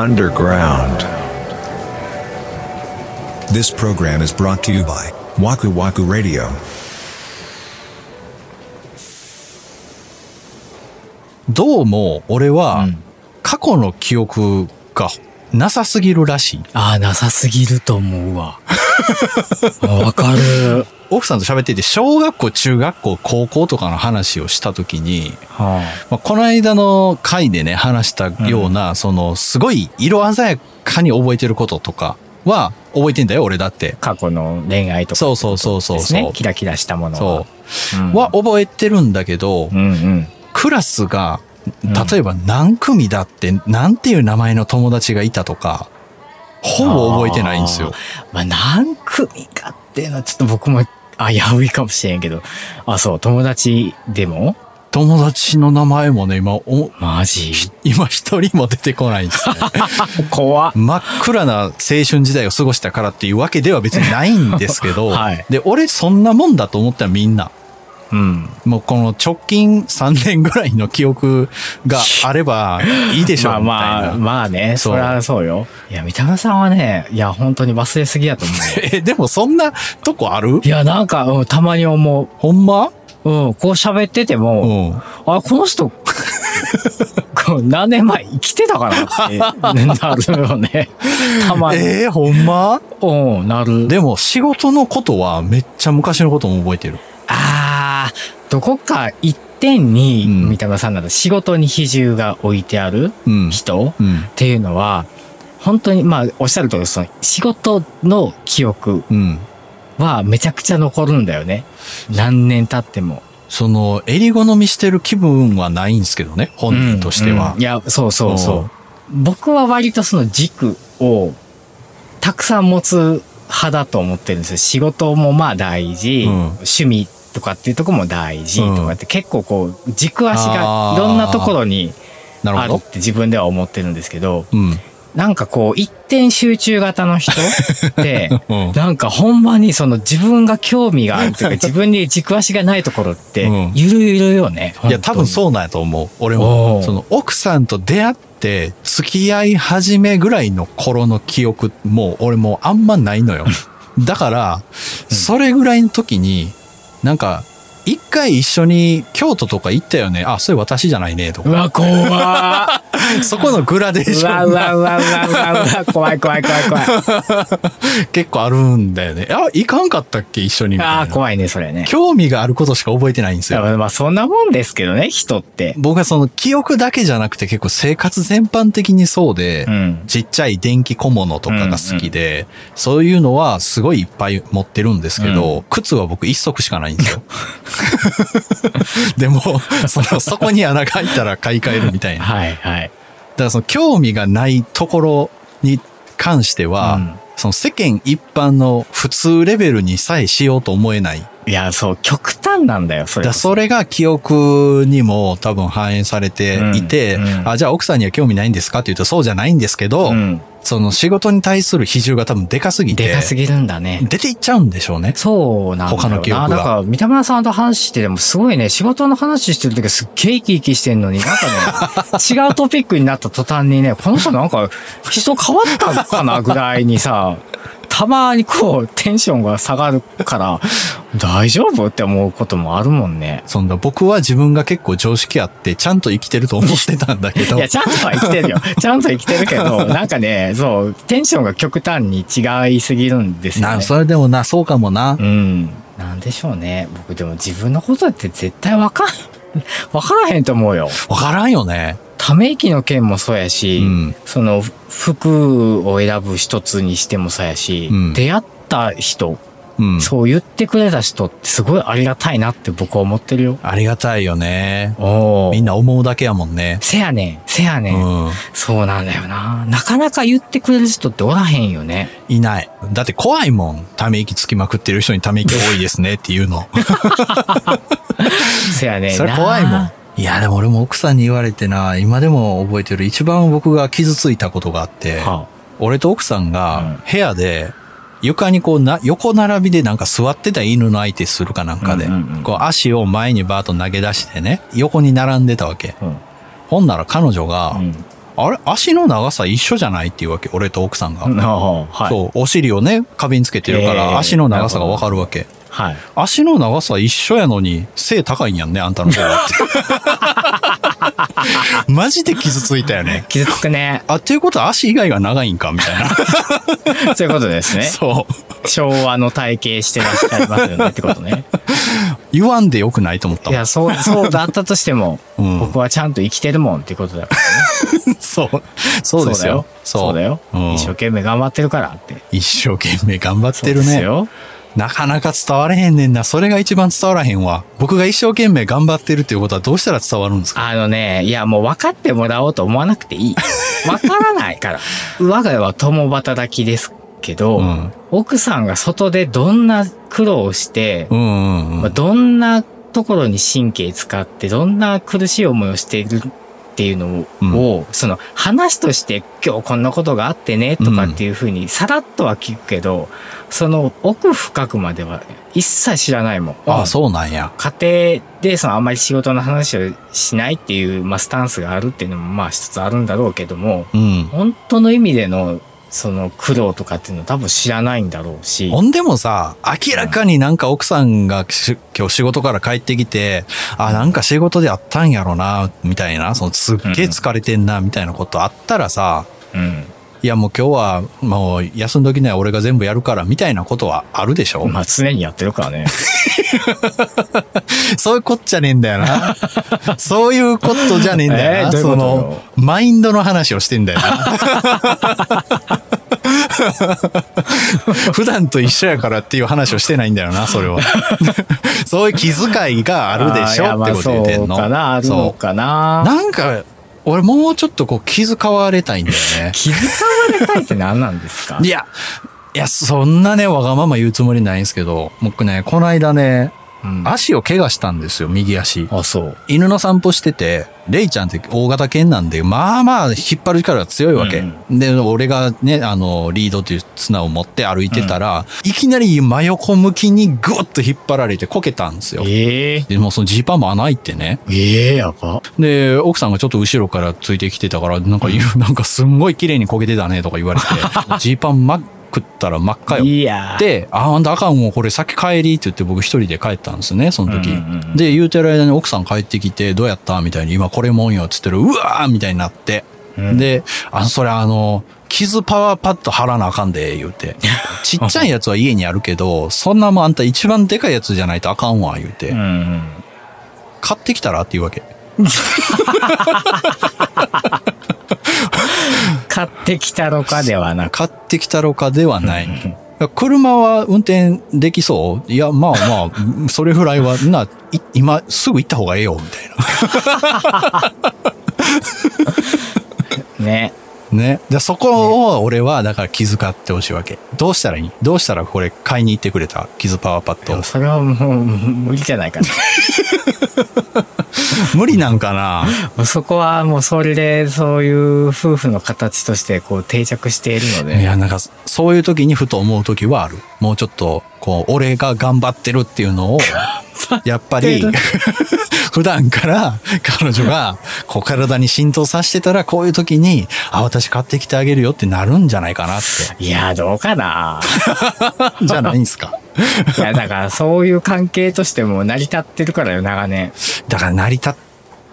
underground. This program is brought to you by Waku Waku Radio. どうも俺はうん過去の記憶がなさすぎるらしい。ああ、なさすぎると思うわ。あわかる。奥さんと喋ってて、小学校、中学校、高校とかの話をした時に、はまあ、この間の回でね、話したような、その、すごい色鮮やかに覚えてることとかは覚えてんだよ、俺だって。あ、過去の恋愛とか、そうそうそうそうそう。キラキラしたものそは。う。うんは覚えてるんだけど、うんうん。クラスが、うん例えば何組だって、なんていう名前の友達がいたとか、ほぼ覚えてないんですよ。まあ、何組かっていうのはちょっと僕も危ういかもしれんけど。あ、そう、友達でも？友達の名前もね、今、おマジ？今一人も出てこないんですね。怖っ。真っ暗な青春時代を過ごしたからっていうわけでは別にないんですけど、はいで、俺そんなもんだと思ったらみんな、うん。もうこの直近3年ぐらいの記憶が あればいいでしょう、まあまあ。まあね、そりゃそうよ。いや、三田村さんはね、いや、本当に忘れすぎやと思うよ。え、でもそんなとこある？いや、なんか、うん、たまに思ほんま？う。うん、こう喋っててうも、ん。あ、この人、何年前生きてたかなってなるよね。たまに。えー、ほんま？うん、なる。でも仕事のことはめっちゃ昔のことも覚えてる。どこか一点に、うん三田村さんなら仕事に比重が置いてあるうん。人、うん。っていうのは、本当に、まあ、おっしゃる通り、その、仕事の記憶うん。はめちゃくちゃ残るんだよね。何年経っても。その、襟好みしてる気分はないんですけどね、本人としてはうんうんい。や、そうそうそう。僕は割とその軸をたくさん持つ派だと思ってるんですよ。仕事もまあ大事、うん趣味とかっていうところも大事とかって結構こう軸足がいろんなところに。あるって自分では思ってるんですけど、うん。なんかこう一点集中型の人って、うん。なんかほんまにその自分が興味があるというか 自分に軸足がないところってうんゆるゆるよね。いや、多分う。そうなんやと思う。俺おも。ーその、奥さんと出会って、付き合い始めぐらいの頃の記憶、もう、俺もうあんまないのよ。だから、それぐらいの時に、なんか、一回一緒に京都とか行ったよね。あ、それ私じゃないね、とか。うわ、怖 そこのグラデーションがうわうわうわうわうわ怖い怖い怖い怖い。結構あるんだよね。あ、行かんかったっけ？一緒に。ああ、怖いね、それね。興味があることしか覚えてないんですよ。まあそんなもんですけどね、人って。僕はその記憶だけじゃなくて結構生活全般的にそうで、うん。ちっちゃい電気小物とかが好きで、そういうのはすごいいっぱい持ってるんですけど、靴は僕一足しかないんですよ。でも、その、そこに穴が開いたら買い替えるみたいな。はいはい。らその興味がないところに関しては、うんその世間一般の普通レベルにさえしようと思えない。いや、そう、極端なんだよ、それ。だそれが記憶にも多分反映されていて、うんうんあ、じゃあ奥さんには興味ないんですかって言うとそうじゃないんですけど、うん。その仕事に対する比重が多分でかすぎて、でかすぎるんだね。出ていっちゃうんでしょうね。そうなんだ。他の記憶がだから、三田村さんと話しててもすごいね、仕事の話してる時はすっげえ生き生きしてんのに、なんかね、違うトピックになった途端にね、この人なんか人変わったのかなぐらいにさ、たまにこう、テンションが下がるから、大丈夫？って思うこともあるもんね。そんな僕は自分が結構常識あって、ちゃんと生きてると思ってたんだけどい、や、ちゃんとは生きてるよ。ちゃんと生きてるけど、なんかね、そう、テンションが極端に違いすぎるんですよな、ね。それでもな、そうかもなう。ん。なんでしょうね。僕でも自分のことって絶対わかん、わからへんと思うよ。わからんよね。ため息の件もそうやし、うんそのふ服を選ぶ一つにしてもそうやし、うん出会った人、うん。そう言ってくれた人ってすごいありがたいなって僕は思ってるよ。ありがたいよね。おみんな思うだけやもんね。せやねん、せやねん。うん。そうなんだよな。なかなか言ってくれる人っておらへんよね。いない。だって怖いもん。ため息つきまくってる人にため息多いですねっていうの。せやねんな。それ怖いもん。いや、でも俺も奥さんに言われてな、今でも覚えてる一番僕が傷ついたことがあって、は俺と奥さんが部屋で床にこうな、横並びでなんか座ってた犬の相手するかなんかで、うんうんうんこう足を前にバーッと投げ出してね、横に並んでたわけ。あうんほんなら彼女が、うんあれ？足の長さ一緒じゃないっていうわけ、俺と奥さんが。はい。そう、お尻をね、花瓶つけてるかえら、ー足の長さがわかるわけ。はい。足の長さ一緒やのに、背高いんやんね、あんたの方がって。マジで傷ついたよね。傷つくね。あ、っていうことは足以外が長いんかみたいな。そういうことですね。そう。昭和の体型してらっしゃいますよねってことね。言わんでよくないと思ったもんいや、そう、そうだったとしても、うん僕はちゃんと生きてるもんってことだからね。そう。そうですよ。そうだよ。うん一生懸命頑張ってるからって。一生懸命頑張ってるね。そうですよ。なかなか伝われへんねんな。それが一番伝わらへんわ。僕が一生懸命頑張ってるっていうことはどうしたら伝わるんですか？あのね、いやもう分かってもらおうと思わなくていい。分からないから。我が家は共働きですけど、うん奥さんが外でどんな苦労をして、うんうんうん。まあ、どんなところに神経使って、どんな苦しい思いをしているっていうのを、その話として今日こんなことがあってねとかっていうふうにさらっとは聞くけど、その奥深くまでは一切知らないもん。あ、そうなんや。家庭でそのあんまり仕事の話をしないっていう、まあ、スタンスがあるっていうのもまあ一つあるんだろうけども、うん。本当の意味でのその苦労とかっていうのは多分知らないんだろうし。ほんでもさ、明らかになんか奥さんがし今日仕事から帰ってきて、あ、なんか仕事であったんやろな、みたいな、そのすっげえ疲れてんな、みたいなことあったらさ、うん。いやもう今日はもう休んどきなよ俺が全部やるからみたいなことはあるでしょ、まあ常にやってるからね。そういうこっちゃねえんだよな。そういうことじゃねえんだよな。えーどういうその、マインドの話をしてんだよな。普段と一緒やからっていう話をしてないんだよな、それは。そういう気遣いがあるでしょ？ってこと言ってんの。そうかな、あるのかな。なんか、俺もうちょっとこう気遣われたいんだよね。気遣われたいって何なんですか？いや、いや、そんなね、わがまま言うつもりないんですけど、僕ね、この間ね、うん足を怪我したんですよ、右足。あ、そう。犬の散歩してて、レイちゃんって大型犬なんで、まあまあ引っ張る力が強いわけ。で、俺がね、あの、リードという綱を持って歩いてたら、いきなり真横向きにグッと引っ張られてこけたんですよ。ええで、もうそのジーパンも穴開いてね。ええやば。で、奥さんがちょっと後ろからついてきてたから、なんか言う、なんかすんごい綺麗にこけてたねとか言われて、ジーパン真っ食ったら真っ赤よ。いやー。で、あ、あんたあかんもうこれ先帰りって言って僕一人で帰ったんですね、その時。で、言うてる間に奥さん帰ってきて、どうやったみたいに、今これもんよ、つってる、うわーみたいになって。うんで、あの、それあの、傷パワーパッド貼らなあかんで、言うて。ちっちゃいやつは家にあるけど、そんなもんあんた一番でかいやつじゃないとあかんわ、言うて。うんうん。買ってきたらって言うわけ。買ってきたのかではなく。買ってきたろかではない。車は運転できそう？いや、まあまあ、それぐらいは、な、い今すぐ行った方がええよ、みたいな。ね。ね。で、そこを俺は、だから気遣ってほしいわけ。どうしたらいい？どうしたらこれ買いに行ってくれた？傷パワーパッド。それはもう無理じゃないか 無理なんかな？な。そこはもうそれでそういう夫婦の形としてこう定着しているので。いや、なんか、そういう時にふと思う時はある。もうちょっと、こう、俺が頑張ってるっていうのを、やっぱり、普段から彼女が、こう、体に浸透させてたら、こういう時に、あ、私買ってきてあげるよってなるんじゃないかなって。いや、どうかな？じゃないんすか？いや、だからそういう関係としても成り立ってるからよ、長年。だから成り立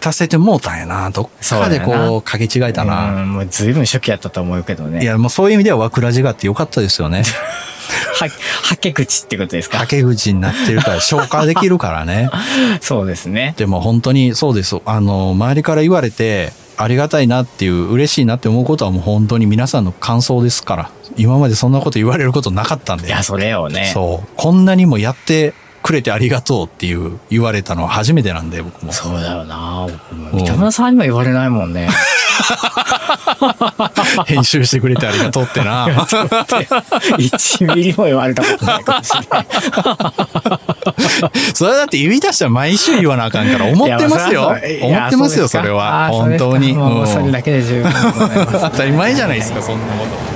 たせてもうたんやな。どっかでこう、かけ違えたな。うん、もう随分初期やったと思うけどね。いや、もうそういう意味では、わくらじがあってよかったですよね。は、はけ口ってことですか？はけ口になってるから、消化できるからね。そうですね。でも本当にそうです。あの、周りから言われて、ありがたいなっていう、嬉しいなって思うことはもう本当に皆さんの感想ですから。今までそんなこと言われることなかったんで。いや、それよね。そう。こんなにもやってくれてありがとうっていう言われたのは初めてなんで、僕も。そうだよな僕も三田村さんにも言われないもんね。編集してくれてありがとうってな。1ミリも言われたことないかもしれない。それだって言い出したら毎週言わなあかんから思ってますよ。思ってますよ、それは。本当に。それだけで十分。当たり前じゃないですか、そんなこと。